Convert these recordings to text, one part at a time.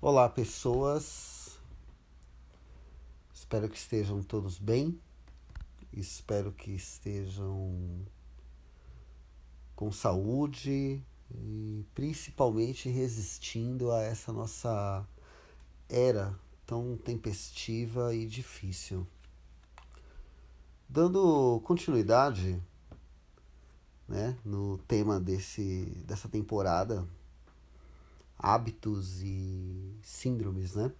Olá, pessoas. Espero que estejam todos bem. Espero que estejam com saúde e principalmente resistindo a essa nossa era tão tempestiva e difícil. Dando continuidade né, no tema desse, dessa temporada, hábitos e síndromes, né?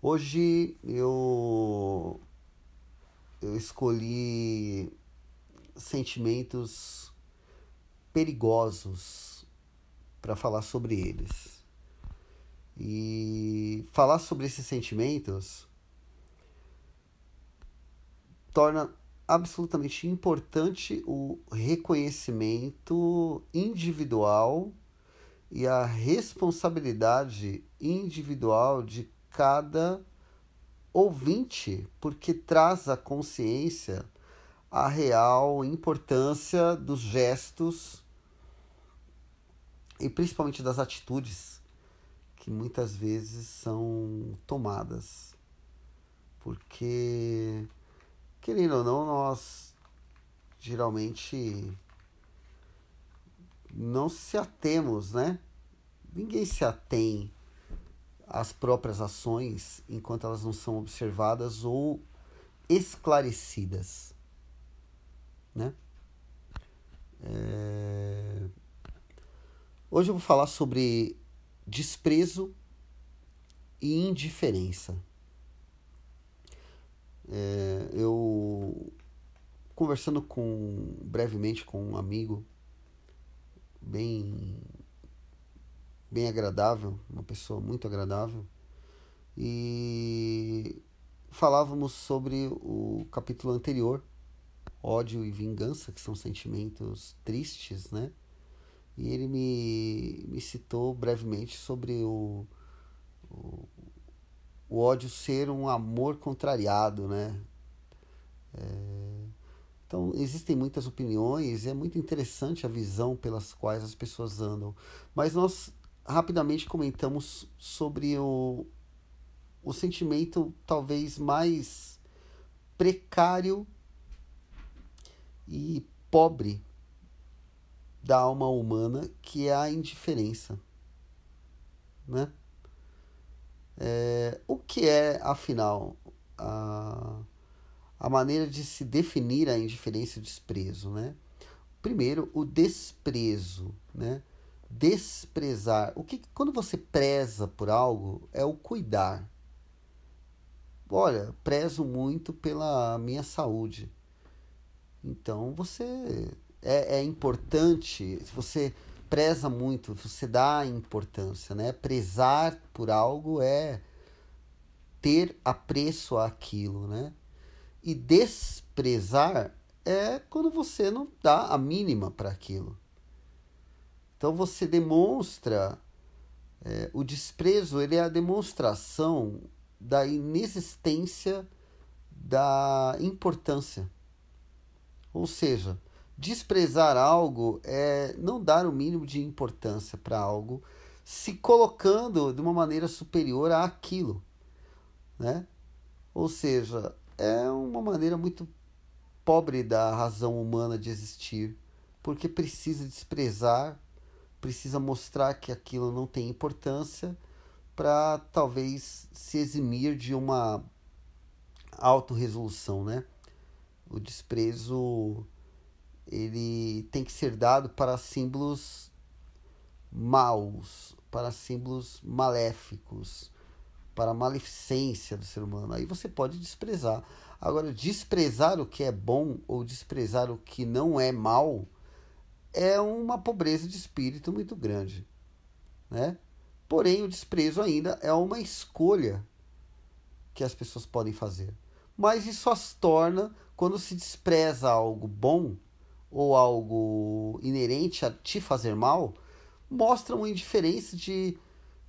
Hoje eu, eu escolhi sentimentos perigosos para falar sobre eles. E falar sobre esses sentimentos torna absolutamente importante o reconhecimento individual e a responsabilidade individual de cada ouvinte, porque traz à consciência a real importância dos gestos e principalmente das atitudes que muitas vezes são tomadas. Porque querendo ou não, nós geralmente não se atemos, né? Ninguém se atém às próprias ações enquanto elas não são observadas ou esclarecidas, né? É... Hoje eu vou falar sobre desprezo e indiferença. É, eu conversando com brevemente com um amigo bem bem agradável, uma pessoa muito agradável e falávamos sobre o capítulo anterior, ódio e vingança, que são sentimentos tristes, né? E ele me, me citou brevemente sobre o, o o ódio ser um amor contrariado, né? É... Então, existem muitas opiniões, é muito interessante a visão pelas quais as pessoas andam. Mas nós rapidamente comentamos sobre o, o sentimento talvez mais precário e pobre da alma humana, que é a indiferença, né? É, o que é, afinal, a, a maneira de se definir a indiferença e o desprezo? Né? Primeiro, o desprezo. Né? Desprezar. O que, quando você preza por algo, é o cuidar. Olha, prezo muito pela minha saúde. Então você é, é importante, se você preza muito, você dá importância, né? Prezar por algo é ter apreço àquilo, né? E desprezar é quando você não dá a mínima para aquilo. Então você demonstra é, o desprezo, ele é a demonstração da inexistência da importância. Ou seja, Desprezar algo é não dar o mínimo de importância para algo, se colocando de uma maneira superior àquilo, né? Ou seja, é uma maneira muito pobre da razão humana de existir, porque precisa desprezar, precisa mostrar que aquilo não tem importância para talvez se eximir de uma autorresolução, né? O desprezo ele tem que ser dado para símbolos maus, para símbolos maléficos, para a maleficência do ser humano. Aí você pode desprezar. Agora, desprezar o que é bom ou desprezar o que não é mal é uma pobreza de espírito muito grande, né? Porém, o desprezo ainda é uma escolha que as pessoas podem fazer. Mas isso as torna, quando se despreza algo bom, ou algo inerente a te fazer mal, mostra uma indiferença de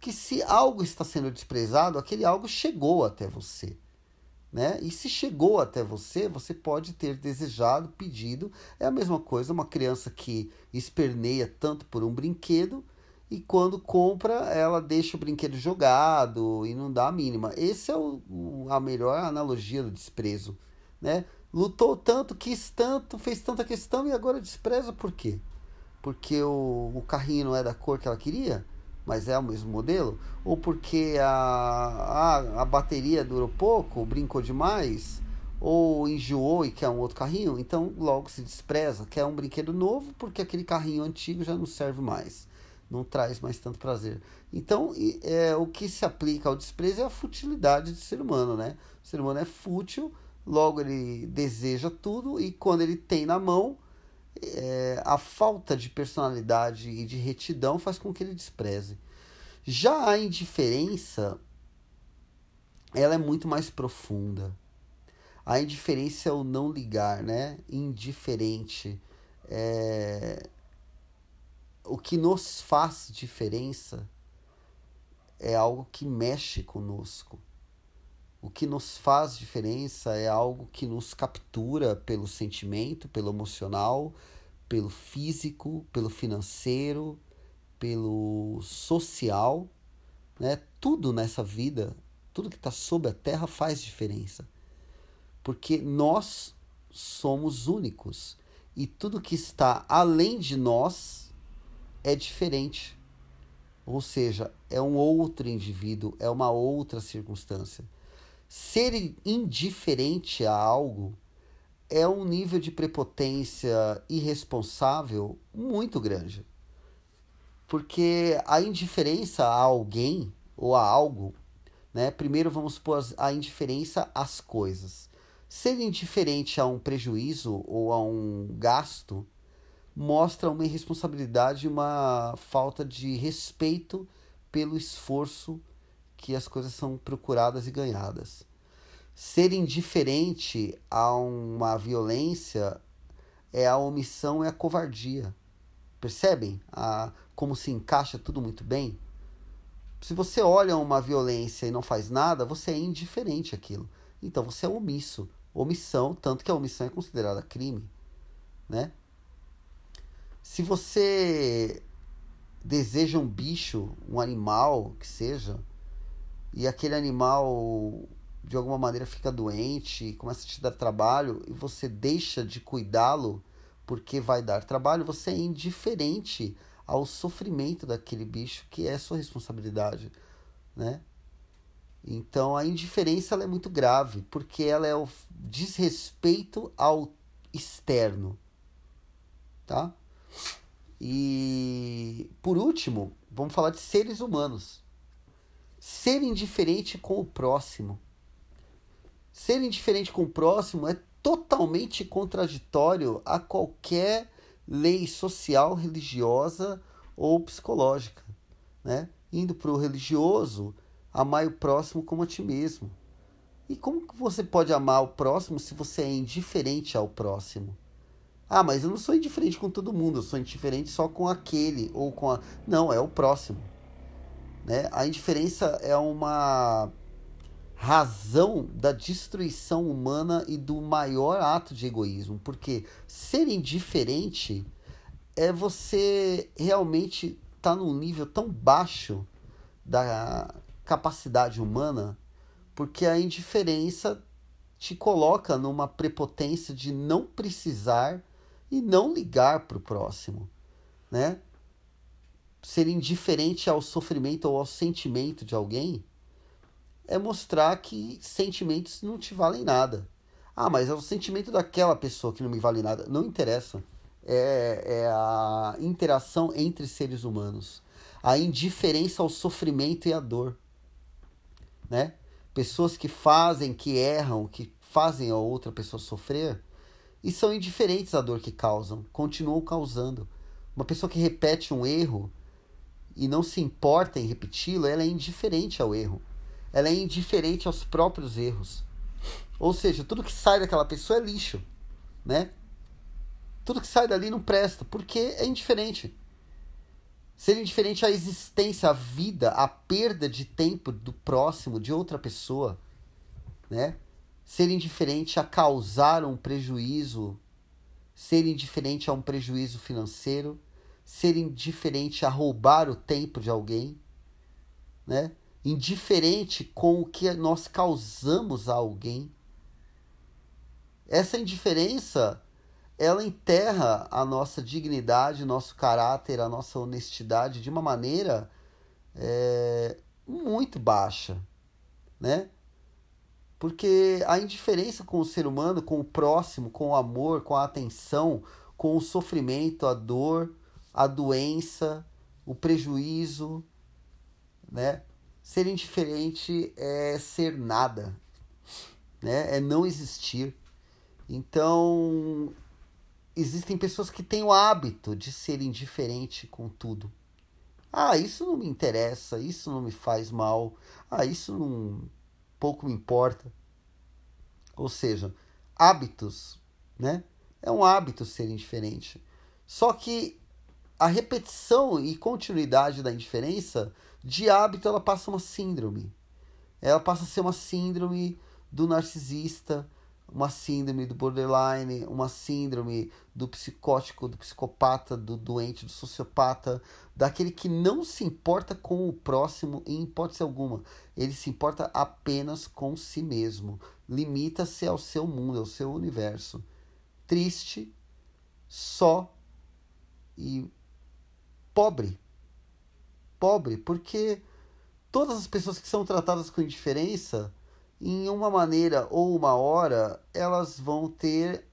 que se algo está sendo desprezado, aquele algo chegou até você. Né? E se chegou até você, você pode ter desejado, pedido. É a mesma coisa uma criança que esperneia tanto por um brinquedo e quando compra, ela deixa o brinquedo jogado e não dá a mínima. Esse é o, a melhor analogia do desprezo, né? Lutou tanto, quis tanto, fez tanta questão e agora despreza por quê? Porque o, o carrinho não é da cor que ela queria, mas é o mesmo modelo? Ou porque a, a, a bateria durou pouco, brincou demais? Ou enjoou e quer um outro carrinho? Então logo se despreza, quer um brinquedo novo porque aquele carrinho antigo já não serve mais não traz mais tanto prazer. Então, é, o que se aplica ao desprezo é a futilidade do ser humano, né? O ser humano é fútil, logo ele deseja tudo e quando ele tem na mão, é, a falta de personalidade e de retidão faz com que ele despreze. Já a indiferença, ela é muito mais profunda. A indiferença é o não ligar, né? Indiferente. É, o que nos faz diferença é algo que mexe conosco. O que nos faz diferença é algo que nos captura pelo sentimento, pelo emocional, pelo físico, pelo financeiro, pelo social. Né? Tudo nessa vida, tudo que está sob a terra faz diferença. Porque nós somos únicos. E tudo que está além de nós é diferente. Ou seja, é um outro indivíduo, é uma outra circunstância. Ser indiferente a algo é um nível de prepotência irresponsável muito grande. Porque a indiferença a alguém ou a algo, né? Primeiro vamos pôr a indiferença às coisas. Ser indiferente a um prejuízo ou a um gasto mostra uma irresponsabilidade, uma falta de respeito pelo esforço que as coisas são procuradas e ganhadas. Ser indiferente a uma violência é a omissão, é a covardia. Percebem a, como se encaixa tudo muito bem? Se você olha uma violência e não faz nada, você é indiferente àquilo. Então você é omisso. Omissão, tanto que a omissão é considerada crime. Né? Se você deseja um bicho, um animal que seja, e aquele animal de alguma maneira fica doente, começa a te dar trabalho e você deixa de cuidá-lo porque vai dar trabalho, você é indiferente ao sofrimento daquele bicho que é sua responsabilidade, né? Então a indiferença é muito grave, porque ela é o desrespeito ao externo, tá? E por último, vamos falar de seres humanos. Ser indiferente com o próximo. Ser indiferente com o próximo é totalmente contraditório a qualquer lei social, religiosa ou psicológica. Né? Indo para o religioso, amar o próximo como a ti mesmo. E como que você pode amar o próximo se você é indiferente ao próximo? Ah, mas eu não sou indiferente com todo mundo, eu sou indiferente só com aquele ou com a. Não, é o próximo. Né? A indiferença é uma razão da destruição humana e do maior ato de egoísmo, porque ser indiferente é você realmente estar tá num nível tão baixo da capacidade humana, porque a indiferença te coloca numa prepotência de não precisar e não ligar para o próximo, né? Ser indiferente ao sofrimento ou ao sentimento de alguém é mostrar que sentimentos não te valem nada. Ah, mas é o sentimento daquela pessoa que não me vale nada. Não interessa. É, é a interação entre seres humanos. A indiferença ao sofrimento e à dor. Né? Pessoas que fazem, que erram, que fazem a outra pessoa sofrer, e são indiferentes à dor que causam, continuam causando. Uma pessoa que repete um erro e não se importa em repeti-lo, ela é indiferente ao erro. Ela é indiferente aos próprios erros. Ou seja, tudo que sai daquela pessoa é lixo, né? Tudo que sai dali não presta, porque é indiferente. Ser indiferente à existência, à vida, à perda de tempo do próximo, de outra pessoa, né? ser indiferente a causar um prejuízo, ser indiferente a um prejuízo financeiro, ser indiferente a roubar o tempo de alguém, né? indiferente com o que nós causamos a alguém. Essa indiferença, ela enterra a nossa dignidade, nosso caráter, a nossa honestidade de uma maneira é, muito baixa, né? Porque a indiferença com o ser humano, com o próximo, com o amor, com a atenção, com o sofrimento, a dor, a doença, o prejuízo, né? Ser indiferente é ser nada, né? É não existir. Então, existem pessoas que têm o hábito de ser indiferente com tudo. Ah, isso não me interessa, isso não me faz mal. Ah, isso não pouco me importa. Ou seja, hábitos, né? É um hábito ser indiferente. Só que a repetição e continuidade da indiferença, de hábito, ela passa uma síndrome. Ela passa a ser uma síndrome do narcisista, uma síndrome do borderline, uma síndrome do psicótico, do psicopata, do doente, do sociopata, daquele que não se importa com o próximo em hipótese alguma. Ele se importa apenas com si mesmo. Limita-se ao seu mundo, ao seu universo. Triste, só e pobre. Pobre, porque todas as pessoas que são tratadas com indiferença em uma maneira ou uma hora, elas vão ter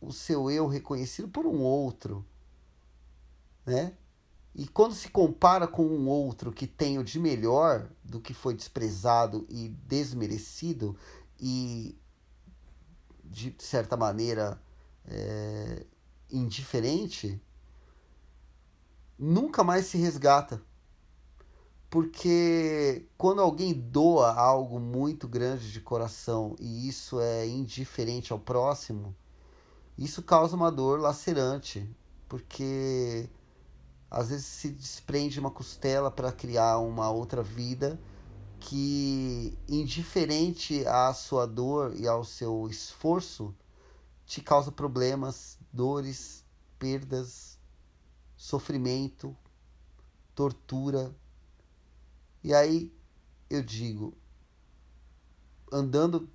o seu eu reconhecido por um outro, né? E quando se compara com um outro que tem o de melhor do que foi desprezado e desmerecido e de certa maneira é, indiferente, nunca mais se resgata. Porque quando alguém doa algo muito grande de coração e isso é indiferente ao próximo, isso causa uma dor lacerante, porque às vezes se desprende uma costela para criar uma outra vida que, indiferente à sua dor e ao seu esforço, te causa problemas, dores, perdas, sofrimento, tortura e aí eu digo, andando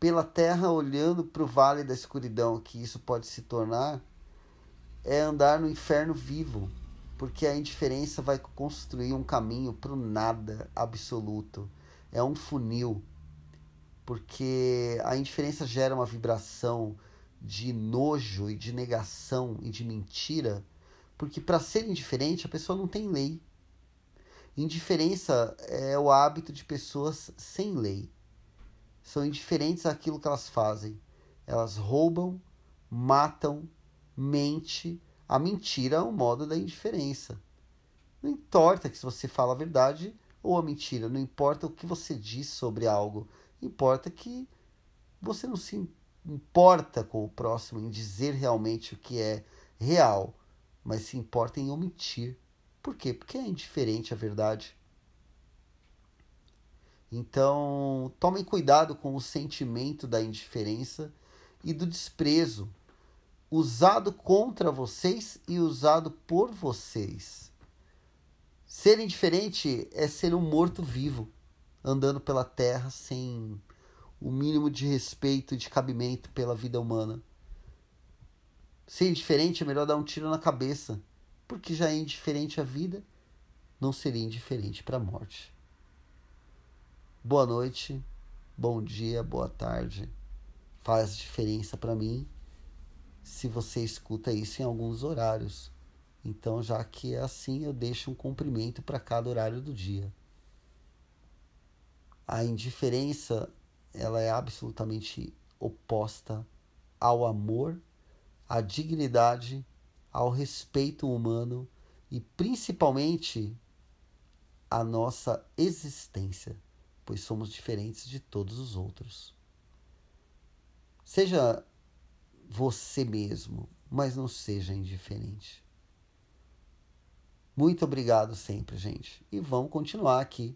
pela terra, olhando para o vale da escuridão, que isso pode se tornar, é andar no inferno vivo, porque a indiferença vai construir um caminho para o nada absoluto. É um funil, porque a indiferença gera uma vibração de nojo e de negação e de mentira, porque para ser indiferente a pessoa não tem lei. Indiferença é o hábito de pessoas sem lei. São indiferentes àquilo que elas fazem. Elas roubam, matam, mente. A mentira é o modo da indiferença. Não importa que se você fala a verdade ou a mentira, não importa o que você diz sobre algo, importa que você não se importa com o próximo em dizer realmente o que é real, mas se importa em omitir. Por quê? Porque é indiferente à verdade. Então, tomem cuidado com o sentimento da indiferença e do desprezo usado contra vocês e usado por vocês. Ser indiferente é ser um morto-vivo, andando pela terra sem o mínimo de respeito e de cabimento pela vida humana. Ser indiferente é melhor dar um tiro na cabeça porque já é indiferente à vida, não seria indiferente para a morte. Boa noite, bom dia, boa tarde. Faz diferença para mim se você escuta isso em alguns horários. Então, já que é assim, eu deixo um cumprimento para cada horário do dia. A indiferença, ela é absolutamente oposta ao amor, à dignidade ao respeito humano e principalmente à nossa existência, pois somos diferentes de todos os outros. Seja você mesmo, mas não seja indiferente. Muito obrigado sempre, gente. E vamos continuar aqui.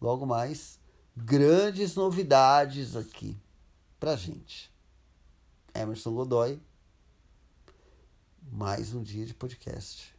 Logo mais, grandes novidades aqui pra gente. Emerson Godoy mais um dia de podcast.